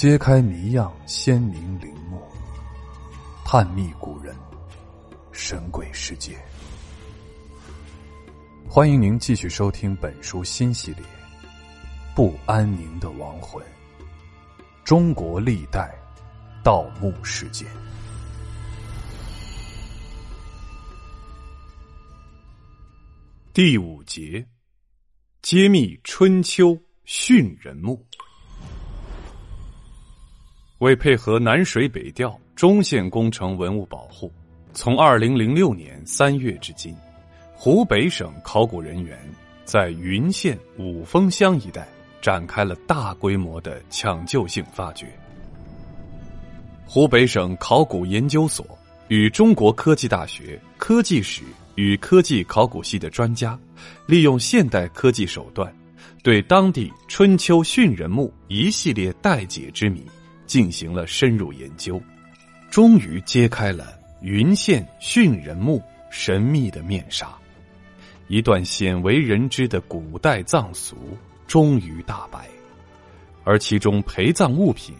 揭开谜样鲜明陵墓，探秘古人神鬼世界。欢迎您继续收听本书新系列《不安宁的亡魂：中国历代盗墓事件》第五节：揭秘春秋殉人墓。为配合南水北调中线工程文物保护，从二零零六年三月至今，湖北省考古人员在云县五峰乡一带展开了大规模的抢救性发掘。湖北省考古研究所与中国科技大学科技史与科技考古系的专家，利用现代科技手段，对当地春秋训人墓一系列待解之谜。进行了深入研究，终于揭开了云县殉人墓神秘的面纱，一段鲜为人知的古代葬俗终于大白，而其中陪葬物品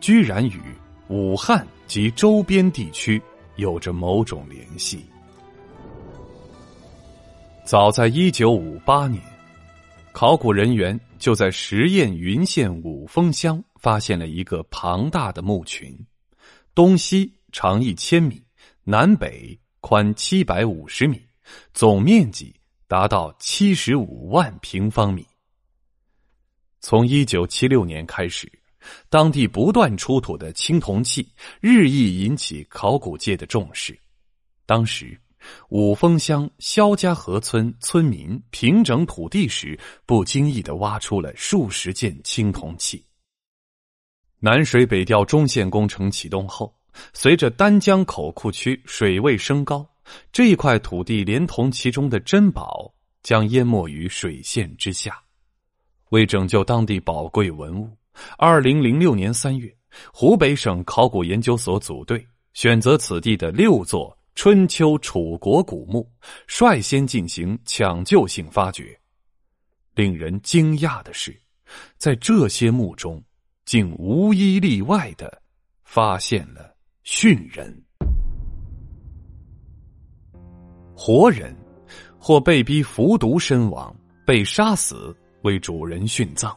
居然与武汉及周边地区有着某种联系。早在一九五八年，考古人员就在十堰云县五峰乡。发现了一个庞大的墓群，东西长一千米，南北宽七百五十米，总面积达到七十五万平方米。从一九七六年开始，当地不断出土的青铜器日益引起考古界的重视。当时，五峰乡肖家河村村民平整土地时，不经意的挖出了数十件青铜器。南水北调中线工程启动后，随着丹江口库区水位升高，这一块土地连同其中的珍宝将淹没于水线之下。为拯救当地宝贵文物，二零零六年三月，湖北省考古研究所组队选择此地的六座春秋楚国古墓，率先进行抢救性发掘。令人惊讶的是，在这些墓中。竟无一例外的发现了殉人，活人或被逼服毒身亡、被杀死为主人殉葬，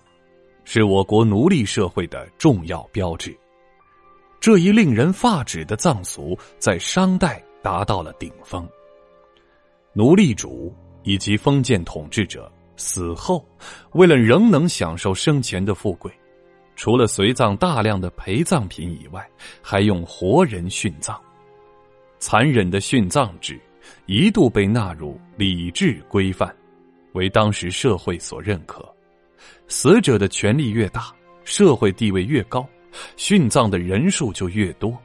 是我国奴隶社会的重要标志。这一令人发指的葬俗在商代达到了顶峰。奴隶主以及封建统治者死后，为了仍能享受生前的富贵。除了随葬大量的陪葬品以外，还用活人殉葬。残忍的殉葬制一度被纳入礼制规范，为当时社会所认可。死者的权力越大，社会地位越高，殉葬的人数就越多。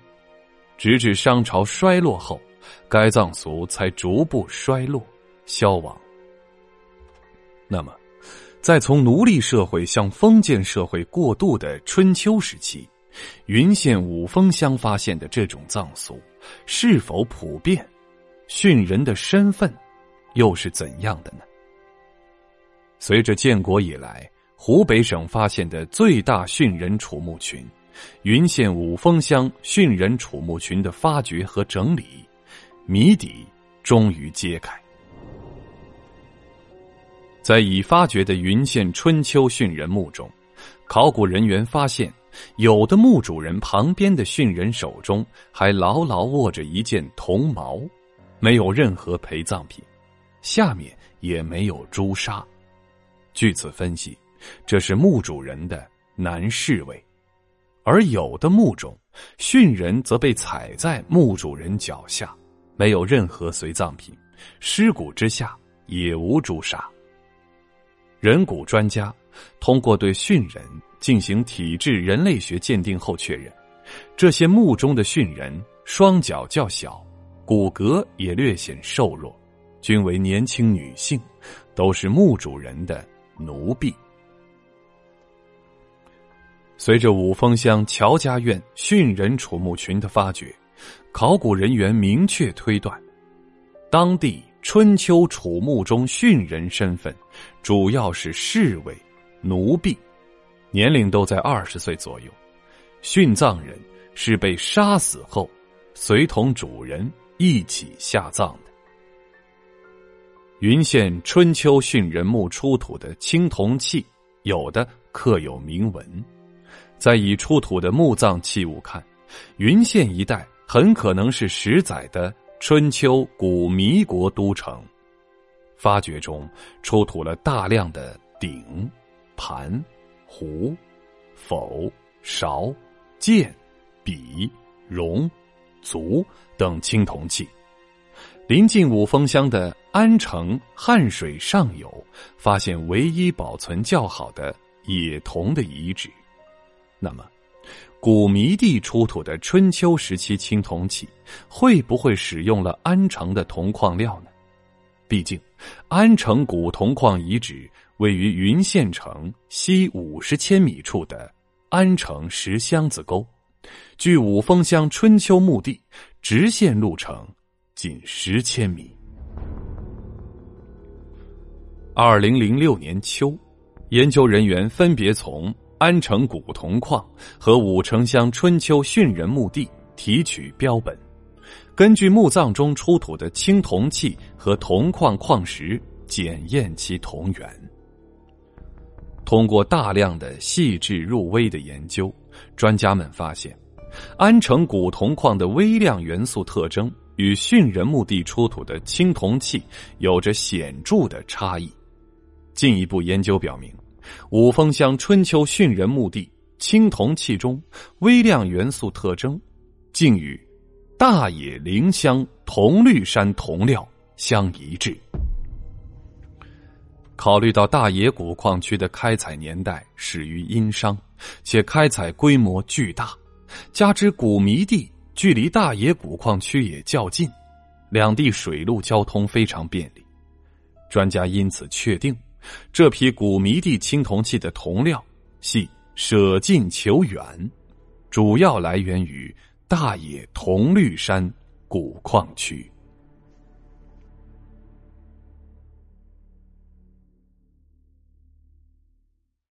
直至商朝衰落后，该葬俗才逐步衰落消亡。那么。在从奴隶社会向封建社会过渡的春秋时期，云县五峰乡发现的这种葬俗是否普遍？殉人的身份又是怎样的呢？随着建国以来湖北省发现的最大殉人楚墓群——云县五峰乡殉人楚墓群的发掘和整理，谜底终于揭开。在已发掘的云县春秋训人墓中，考古人员发现，有的墓主人旁边的训人手中还牢牢握着一件铜矛，没有任何陪葬品，下面也没有朱砂。据此分析，这是墓主人的男侍卫，而有的墓中，训人则被踩在墓主人脚下，没有任何随葬品，尸骨之下也无朱砂。人骨专家通过对殉人进行体质人类学鉴定后确认，这些墓中的殉人双脚较小，骨骼也略显瘦弱，均为年轻女性，都是墓主人的奴婢。随着五峰乡乔家院殉人楚墓群的发掘，考古人员明确推断，当地。春秋楚墓中殉人身份，主要是侍卫、奴婢，年龄都在二十岁左右，殉葬人是被杀死后，随同主人一起下葬的。云县春秋殉人墓出土的青铜器，有的刻有铭文。在已出土的墓葬器物看，云县一带很可能是十载的春秋古弥国都城。发掘中出土了大量的鼎、盘、壶、否、勺、剑、笔、容、足等青铜器。临近五峰乡的安城汉水上游，发现唯一保存较好的冶铜的遗址。那么，古迷地出土的春秋时期青铜器，会不会使用了安城的铜矿料呢？毕竟，安城古铜矿遗址位于云县城西五十千米处的安城石箱子沟，距五峰乡春秋墓地直线路程。仅十千米。二零零六年秋，研究人员分别从安城古铜矿和武城乡春秋殉人墓地提取标本，根据墓葬中出土的青铜器和铜矿矿石检验其铜源。通过大量的细致入微的研究，专家们发现，安城古铜矿的微量元素特征。与殉人墓地出土的青铜器有着显著的差异。进一步研究表明，五峰乡春秋殉人墓地青铜器中微量元素特征，竟与大冶灵乡铜绿山铜料相一致。考虑到大冶古矿区的开采年代始于殷商，且开采规模巨大，加之古迷地。距离大冶古矿区也较近，两地水陆交通非常便利。专家因此确定，这批古迷地青铜器的铜料系舍近求远，主要来源于大冶铜绿山古矿区。